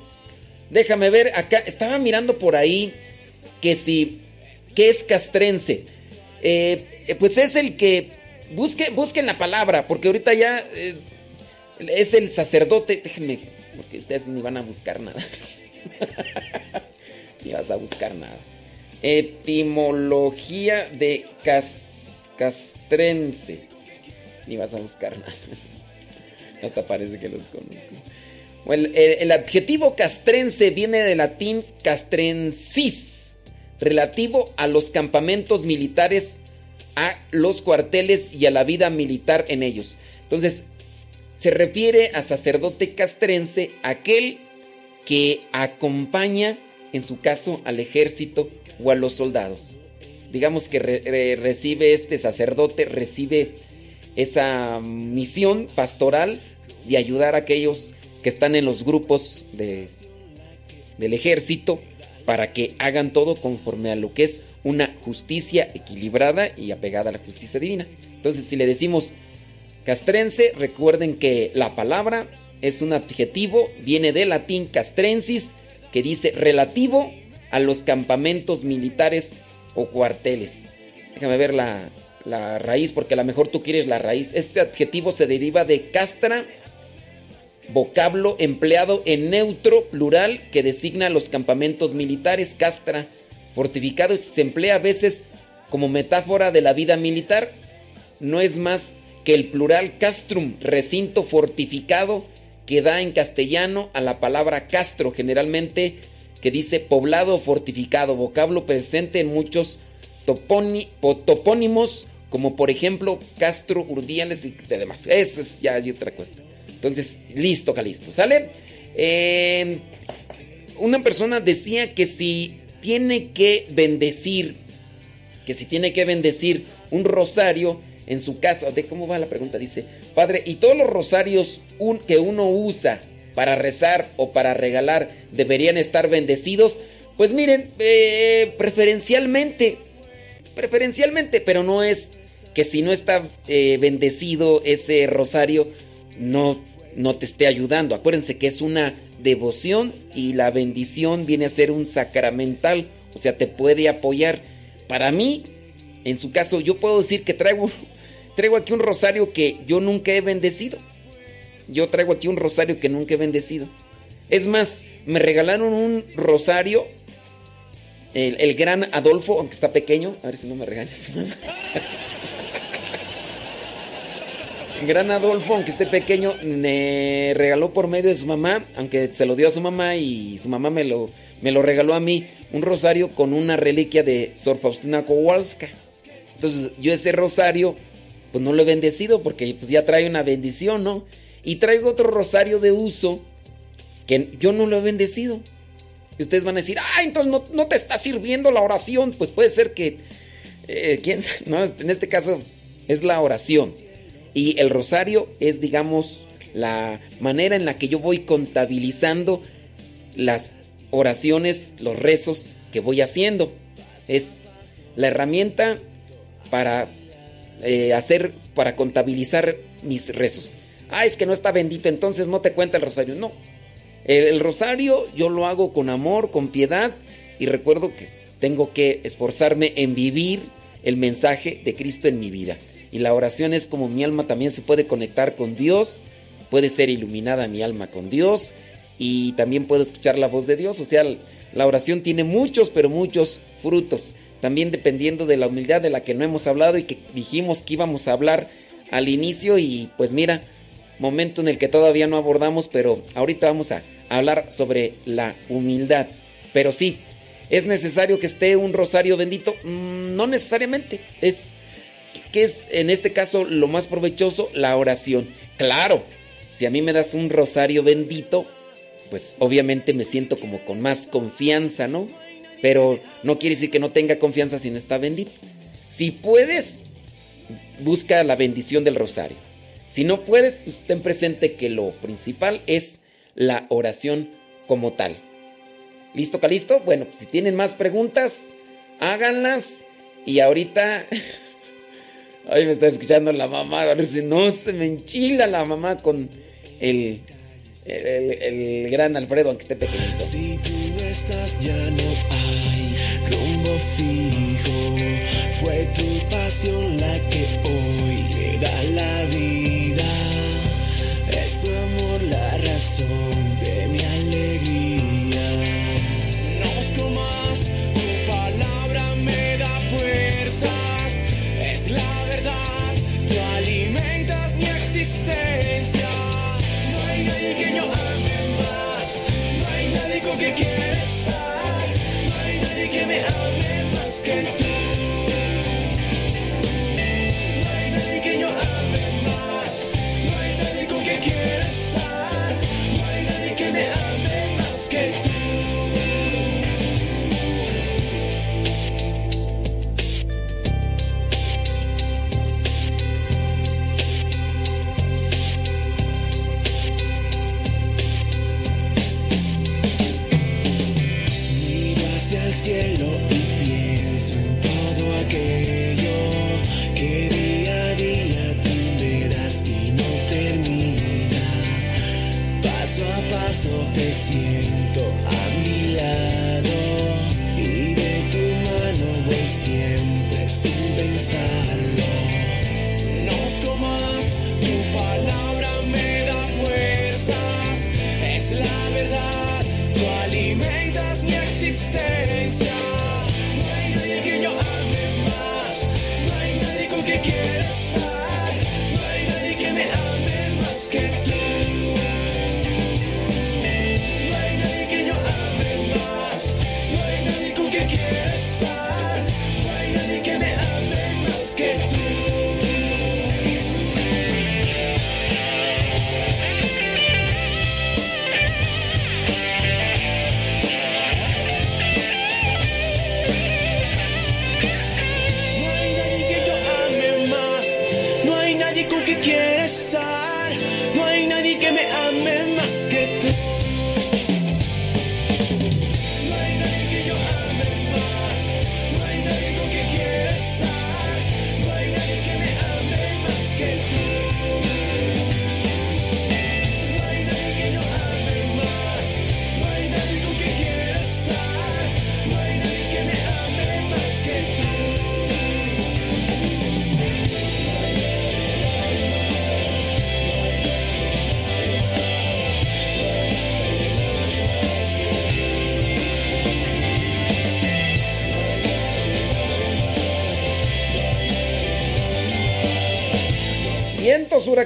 Déjame ver, acá estaba mirando por ahí que si, ¿qué es castrense? Eh, pues es el que, busque, busquen la palabra, porque ahorita ya eh, es el sacerdote, déjenme, porque ustedes ni van a buscar nada. ni vas a buscar nada. Etimología de cas, castrense. Ni vas a buscar nada. Hasta parece que los conozco. El, el, el, adjetivo castrense viene del latín castrensis, relativo a los campamentos militares, a los cuarteles y a la vida militar en ellos. Entonces, se refiere a sacerdote castrense, aquel que acompaña, en su caso, al ejército o a los soldados. Digamos que re, re, recibe este sacerdote, recibe esa misión pastoral de ayudar a aquellos que están en los grupos de, del ejército para que hagan todo conforme a lo que es una justicia equilibrada y apegada a la justicia divina. Entonces, si le decimos castrense, recuerden que la palabra es un adjetivo, viene del latín castrensis, que dice relativo a los campamentos militares o cuarteles. Déjame ver la, la raíz, porque a lo mejor tú quieres la raíz. Este adjetivo se deriva de castra, vocablo empleado en neutro plural que designa los campamentos militares, castra, fortificado, se emplea a veces como metáfora de la vida militar. No es más que el plural castrum, recinto fortificado, que da en castellano a la palabra castro, generalmente que dice poblado fortificado, vocablo presente en muchos topónimos como por ejemplo Castro, Urdiales y demás. Esa es ya hay otra cuestión. Entonces, listo, Calisto, ¿sale? Eh, una persona decía que si tiene que bendecir, que si tiene que bendecir un rosario, en su caso, de cómo va la pregunta, dice, Padre, ¿y todos los rosarios que uno usa para rezar o para regalar deberían estar bendecidos? Pues miren, eh, preferencialmente, preferencialmente, pero no es que si no está eh, bendecido ese rosario, no, no te esté ayudando. Acuérdense que es una devoción y la bendición viene a ser un sacramental, o sea, te puede apoyar. Para mí, en su caso, yo puedo decir que traigo, traigo aquí un rosario que yo nunca he bendecido. yo traigo aquí un rosario que nunca he bendecido. Es más, me regalaron un rosario, el, gran Adolfo, aunque está pequeño, a ver si no me regañas. Gran Adolfo, aunque esté pequeño, me regaló por medio de su mamá, aunque se lo dio a su mamá y su mamá me lo, me lo regaló a mí, un rosario con una reliquia de Sor Faustina Kowalska. Entonces yo ese rosario, pues no lo he bendecido porque pues ya trae una bendición, ¿no? Y traigo otro rosario de uso que yo no lo he bendecido. Ustedes van a decir, ah, entonces no, no te está sirviendo la oración. Pues puede ser que, eh, ¿quién? No, en este caso es la oración. Y el rosario es, digamos, la manera en la que yo voy contabilizando las oraciones, los rezos que voy haciendo. Es la herramienta para eh, hacer, para contabilizar mis rezos. Ah, es que no está bendito, entonces no te cuenta el rosario. No. El, el rosario yo lo hago con amor, con piedad y recuerdo que tengo que esforzarme en vivir el mensaje de Cristo en mi vida. Y la oración es como mi alma también se puede conectar con Dios, puede ser iluminada mi alma con Dios y también puedo escuchar la voz de Dios. O sea, la oración tiene muchos, pero muchos frutos. También dependiendo de la humildad de la que no hemos hablado y que dijimos que íbamos a hablar al inicio y pues mira, momento en el que todavía no abordamos, pero ahorita vamos a hablar sobre la humildad. Pero sí, ¿es necesario que esté un rosario bendito? Mm, no necesariamente, es que es en este caso lo más provechoso? La oración. Claro, si a mí me das un rosario bendito, pues obviamente me siento como con más confianza, ¿no? Pero no quiere decir que no tenga confianza si no está bendito. Si puedes, busca la bendición del rosario. Si no puedes, pues ten presente que lo principal es la oración como tal. ¿Listo, Calisto? Bueno, pues si tienen más preguntas, háganlas. Y ahorita Ay, me está escuchando la mamá. Si no se me enchila la mamá con el, el, el- el gran Alfredo, aunque esté pequeñito. Si tú estás ya no hay rumbo fijo. Fue tu pasión la que hoy me da la vida. Es tu amor la razón yeah.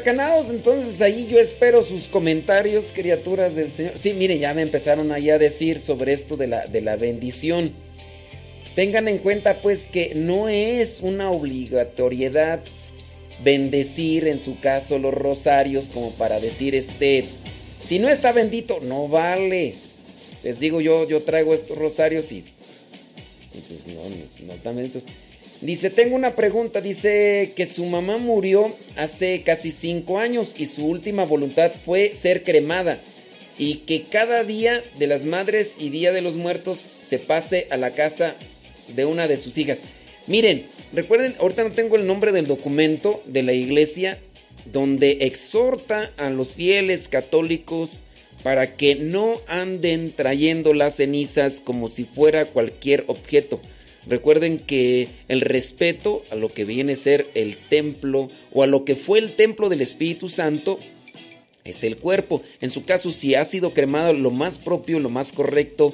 Entonces ahí yo espero sus comentarios, criaturas del Señor. Sí, mire, ya me empezaron ahí a decir sobre esto de la, de la bendición. Tengan en cuenta pues que no es una obligatoriedad bendecir en su caso los rosarios como para decir este, si no está bendito, no vale. Les digo yo, yo traigo estos rosarios y, pues no, no, no están. Dice, tengo una pregunta. Dice que su mamá murió hace casi cinco años y su última voluntad fue ser cremada. Y que cada día de las madres y día de los muertos se pase a la casa de una de sus hijas. Miren, recuerden, ahorita no tengo el nombre del documento de la iglesia donde exhorta a los fieles católicos para que no anden trayendo las cenizas como si fuera cualquier objeto. Recuerden que el respeto a lo que viene a ser el templo o a lo que fue el templo del Espíritu Santo es el cuerpo. En su caso, si ha sido cremado, lo más propio, lo más correcto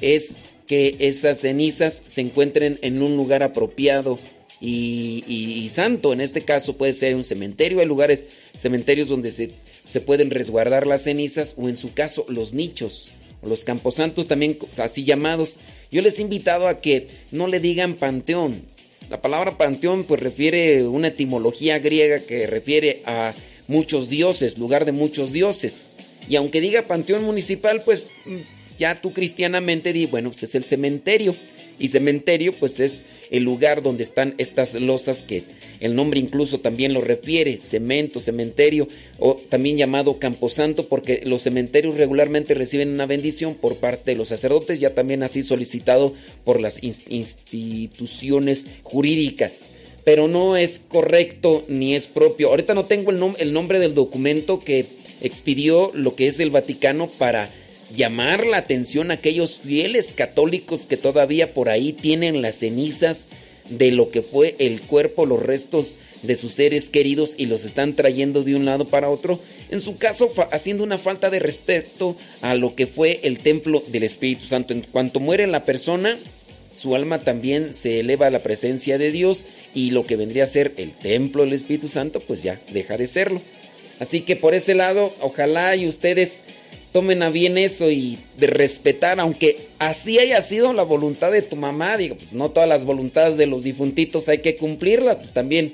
es que esas cenizas se encuentren en un lugar apropiado y, santo. En este caso puede ser un cementerio. Hay lugares, cementerios donde se, se pueden resguardar las cenizas o en su caso los nichos los camposantos también así llamados. Yo les he invitado a que no le digan panteón. La palabra panteón pues refiere una etimología griega que refiere a muchos dioses, lugar de muchos dioses. Y aunque diga panteón municipal, pues mm, ya tú cristianamente di, bueno, pues es el cementerio. Y cementerio pues es el lugar donde están estas losas que el nombre incluso también lo refiere, cemento, cementerio, o también llamado camposanto, porque los cementerios regularmente reciben una bendición por parte de los sacerdotes, ya también así solicitado por las ins- instituciones jurídicas. Pero no es correcto ni es propio. Ahorita no tengo el, el nombre del documento que expidió lo que es el Vaticano para llamar la atención a aquellos fieles católicos que todavía por ahí tienen las cenizas de lo que fue el cuerpo, los restos de sus seres queridos y los están trayendo de un lado para otro, en su caso haciendo una falta de respeto a lo que fue el templo del Espíritu Santo. En cuanto muere la persona, su alma también se eleva a la presencia de Dios y lo que vendría a ser el templo del Espíritu Santo, pues ya deja de serlo. Así que por ese lado, ojalá y ustedes tomen a bien eso y respetar, aunque así haya sido la voluntad de tu mamá, digo, pues no todas las voluntades de los difuntitos hay que cumplirlas, pues también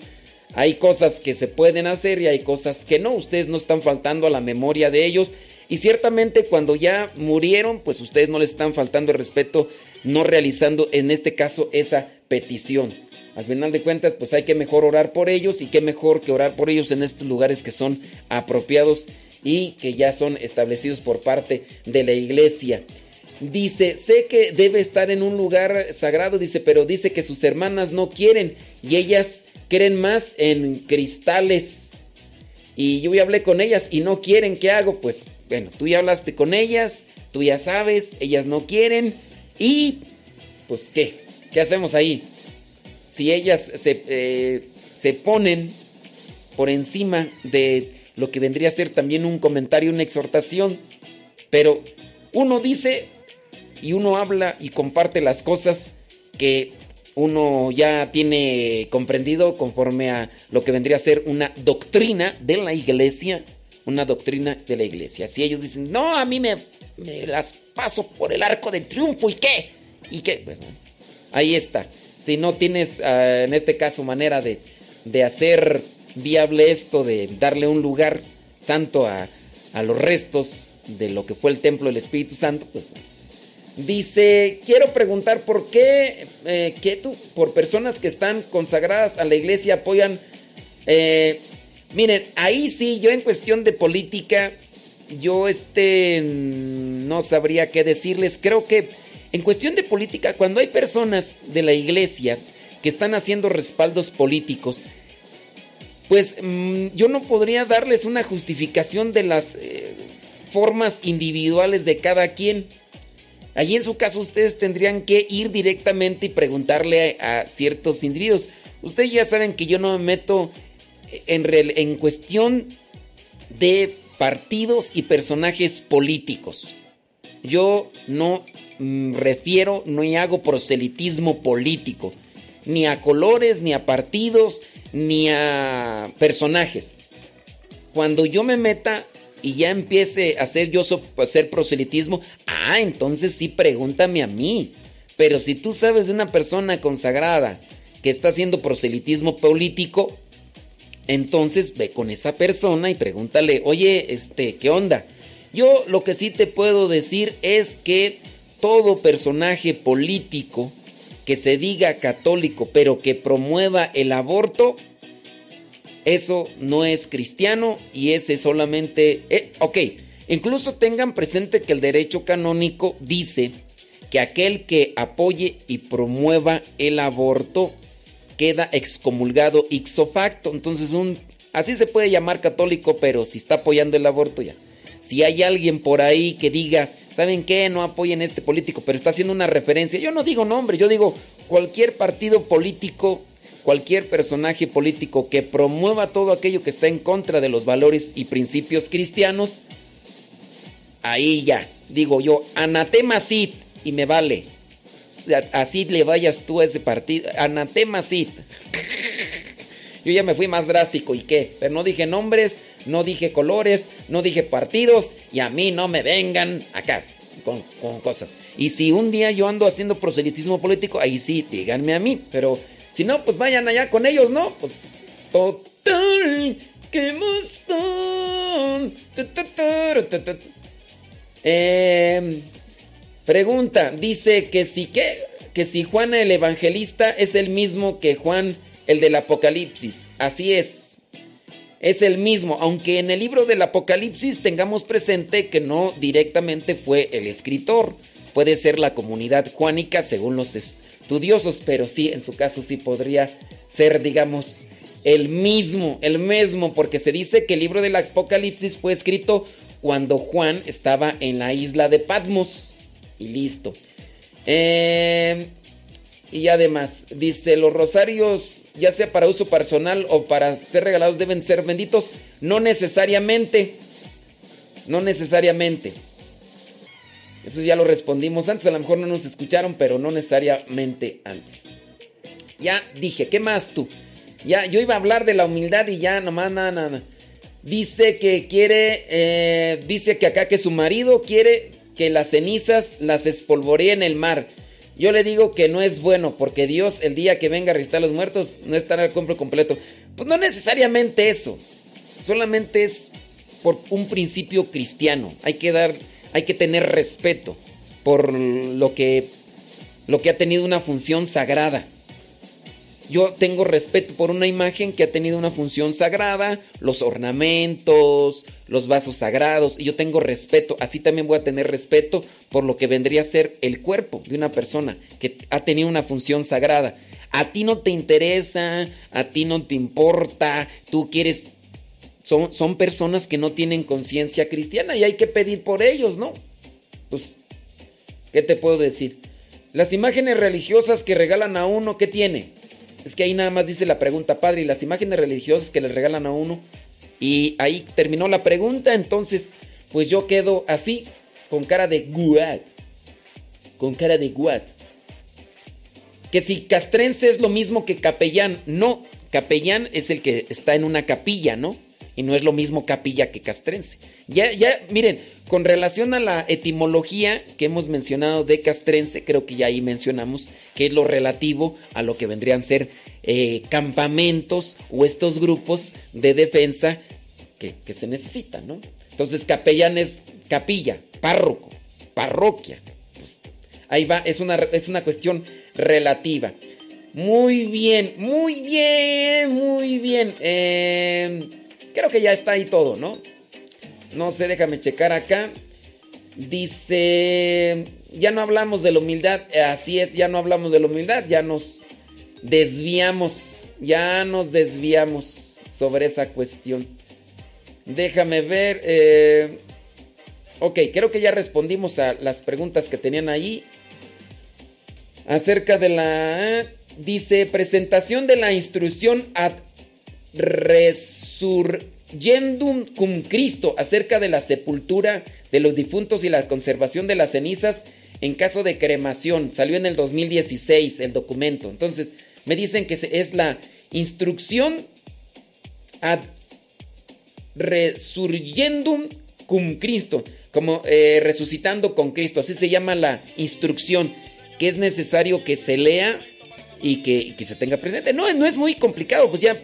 hay cosas que se pueden hacer y hay cosas que no, ustedes no están faltando a la memoria de ellos y ciertamente cuando ya murieron, pues ustedes no les están faltando el respeto, no realizando en este caso esa petición. Al final de cuentas, pues hay que mejor orar por ellos y qué mejor que orar por ellos en estos lugares que son apropiados y que ya son establecidos por parte de la iglesia. Dice, sé que debe estar en un lugar sagrado, dice, pero dice que sus hermanas no quieren y ellas creen más en cristales. Y yo ya hablé con ellas y no quieren, ¿qué hago? Pues bueno, tú ya hablaste con ellas, tú ya sabes, ellas no quieren y pues ¿qué? ¿Qué hacemos ahí? Si ellas se, eh, se ponen por encima de lo que vendría a ser también un comentario, una exhortación, pero uno dice y uno habla y comparte las cosas que uno ya tiene comprendido conforme a lo que vendría a ser una doctrina de la iglesia, una doctrina de la iglesia. Si ellos dicen, no, a mí me, las paso por el arco del triunfo y qué, y qué, pues ahí está. Si no tienes ah, en este caso manera de, de hacer viable esto, de darle un lugar santo a, a los restos de lo que fue el templo del Espíritu Santo, pues Dice, quiero preguntar por qué, eh, que tú, por personas que están consagradas a la iglesia, apoyan... eh, miren, ahí sí, yo en cuestión de política, yo este, no sabría qué decirles. Creo que en cuestión de política, cuando hay personas de la iglesia que están haciendo respaldos políticos, pues mm, yo no podría darles una justificación de las eh, formas individuales de cada quien. Allí en su caso ustedes tendrían que ir directamente y preguntarle a, ciertos individuos. Ustedes ya saben que yo no me meto en, real- en cuestión de partidos y personajes políticos. Yo no mm, refiero ni hago proselitismo político, ni a colores, ni a partidos, ni a personajes. cuando yo me meta y ya empiece a hacer yo so- hacer proselitismo, ah, entonces sí pregúntame a mí. Pero si tú sabes de una persona consagrada que está haciendo proselitismo político, entonces ve con esa persona y pregúntale, oye, este, ¿qué onda? Yo lo que sí te puedo decir es que todo personaje político que se diga católico pero que promueva el aborto, eso no es cristiano y ese solamente... eh, ok, incluso tengan presente que el derecho canónico dice que aquel que apoye y promueva el aborto queda excomulgado ipso facto. Entonces, un, así se puede llamar católico, pero si está apoyando el aborto ya. Si hay alguien por ahí que diga, ¿saben qué? No apoyen este político, pero está haciendo una referencia. Yo no digo nombre, yo digo cualquier partido político, cualquier personaje político que promueva todo aquello que está en contra de los valores y principios cristianos, ahí ya, digo yo, anatema sit y me vale. Así le vayas tú a ese partido, anatema sit. Yo ya me fui más drástico y qué, pero no dije nombres, no dije colores, no dije partidos y a mí no me vengan acá con, con cosas. Y si un día yo ando haciendo proselitismo político, ahí sí, díganme a mí, pero si no, pues vayan allá con ellos, ¿no? Pues total, que tu. Eh, pregunta, dice que si que, que si Juan el evangelista es el mismo que Juan el del Apocalipsis. Así es. Es el mismo, aunque en el libro del Apocalipsis tengamos presente que no directamente fue el escritor. Puede ser la comunidad juánica según los estudiosos, pero sí, en su caso sí podría ser, digamos, el mismo, el mismo, porque se dice que el libro del Apocalipsis fue escrito cuando Juan estaba en la isla de Patmos. Y listo. Eh, y además, dice, los rosarios, ya sea para uso personal o para ser regalados, deben ser benditos. No necesariamente. No necesariamente. Eso ya lo respondimos antes, a lo mejor no nos escucharon, pero no necesariamente antes. Ya dije, ¿qué más tú? Ya, yo iba a hablar de la humildad y ya nomás nada, nada. Dice que quiere, eh, dice que acá que su marido quiere que las cenizas las espolvoree en el mar. Yo le digo que no es bueno porque Dios el día que venga a resucitar a los muertos no estará el compro completo. Pues no necesariamente eso. Solamente es por un principio cristiano. Hay que dar, hay que tener respeto por lo que, lo que ha tenido una función sagrada. Yo tengo respeto por una imagen que ha tenido una función sagrada, los ornamentos, los vasos sagrados, y yo tengo respeto, así también voy a tener respeto por lo que vendría a ser el cuerpo de una persona que ha tenido una función sagrada. A ti no te interesa, a ti no te importa, tú quieres... Son, son personas que no tienen conciencia cristiana y hay que pedir por ellos, ¿no? Pues, ¿qué te puedo decir? Las imágenes religiosas que regalan a uno, ¿qué tiene? Es que ahí nada más dice la pregunta, padre, y las imágenes religiosas que le regalan a uno. Y ahí terminó la pregunta, entonces, pues yo quedo así, con cara de guat. Con cara de guat. Que si castrense es lo mismo que capellán. No, capellán es el que está en una capilla, ¿no? Y no es lo mismo capilla que castrense. Ya, ya, miren, con relación a la etimología que hemos mencionado de castrense, creo que ya ahí mencionamos que es lo relativo a lo que vendrían a ser eh, campamentos o estos grupos de defensa que, se necesitan, ¿no? Entonces, capellán es capilla, párroco, parroquia. Ahí va, es una, es una cuestión relativa. Muy bien, muy bien, muy bien. Eh, creo que ya está ahí todo, ¿no? No sé, déjame checar acá. Dice, ya no hablamos de la humildad. Así es, ya no hablamos de la humildad. Ya nos desviamos. Ya nos desviamos sobre esa cuestión. Déjame ver. eh, ok, creo que ya respondimos a las preguntas que tenían ahí. Acerca de la... Dice, presentación de la instrucción ad resurgendum cum Cristo acerca de la sepultura de los difuntos y la conservación de las cenizas en caso de cremación. Salió en el 2016 el documento. Entonces, me dicen que es la instrucción ad resurgiendum cum Cristo, como eh, resucitando con Cristo, así se llama la instrucción, que es necesario que se lea y que, que se tenga presente. No, no es muy complicado, pues ya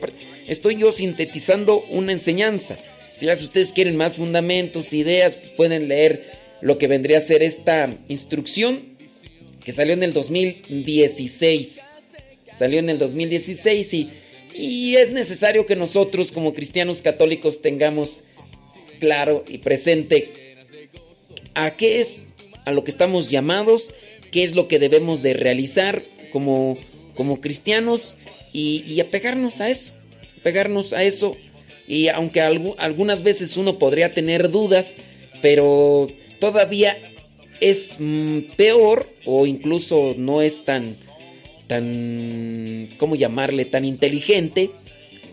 estoy yo sintetizando una enseñanza. Si ya ustedes quieren más fundamentos, ideas, pues pueden leer lo que vendría a ser esta instrucción que salió en el 2016. Salió en el 2016 y, y es necesario que nosotros como cristianos católicos tengamos claro y presente a qué es a lo que estamos llamados, qué es lo que debemos de realizar como, como cristianos y, y apegarnos a eso, apegarnos a eso. Y aunque algu- algunas veces uno podría tener dudas, pero todavía es mm, peor o incluso no es tan, tan, ¿cómo llamarle? Tan inteligente,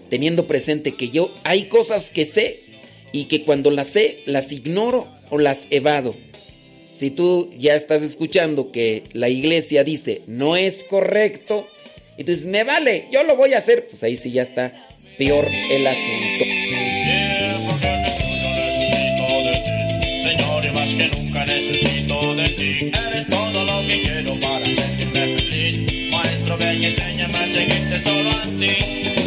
teniendo presente que yo hay cosas que sé y que cuando las sé las ignoro o las evado. Si tú ya estás escuchando que la iglesia dice no es correcto, y tú dices, me vale, yo lo voy a hacer, pues ahí sí ya está peor el asunto. Señor, y más que nunca necesito de ti. Eres todo lo que quiero para sentirme feliz. Maestro, ven y enséñame a seguirte solo a ti.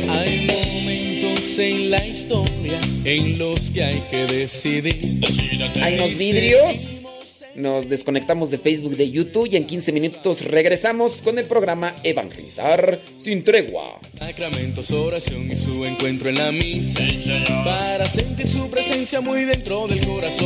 Hay momentos en la historia en los que hay que decidir. Hay unos vidrios. Nos desconectamos de Facebook, de YouTube y en 15 minutos regresamos con el programa Evangelizar sin tregua. Sacramentos, oración y su encuentro en la misa. Para sentir su presencia muy dentro del corazón.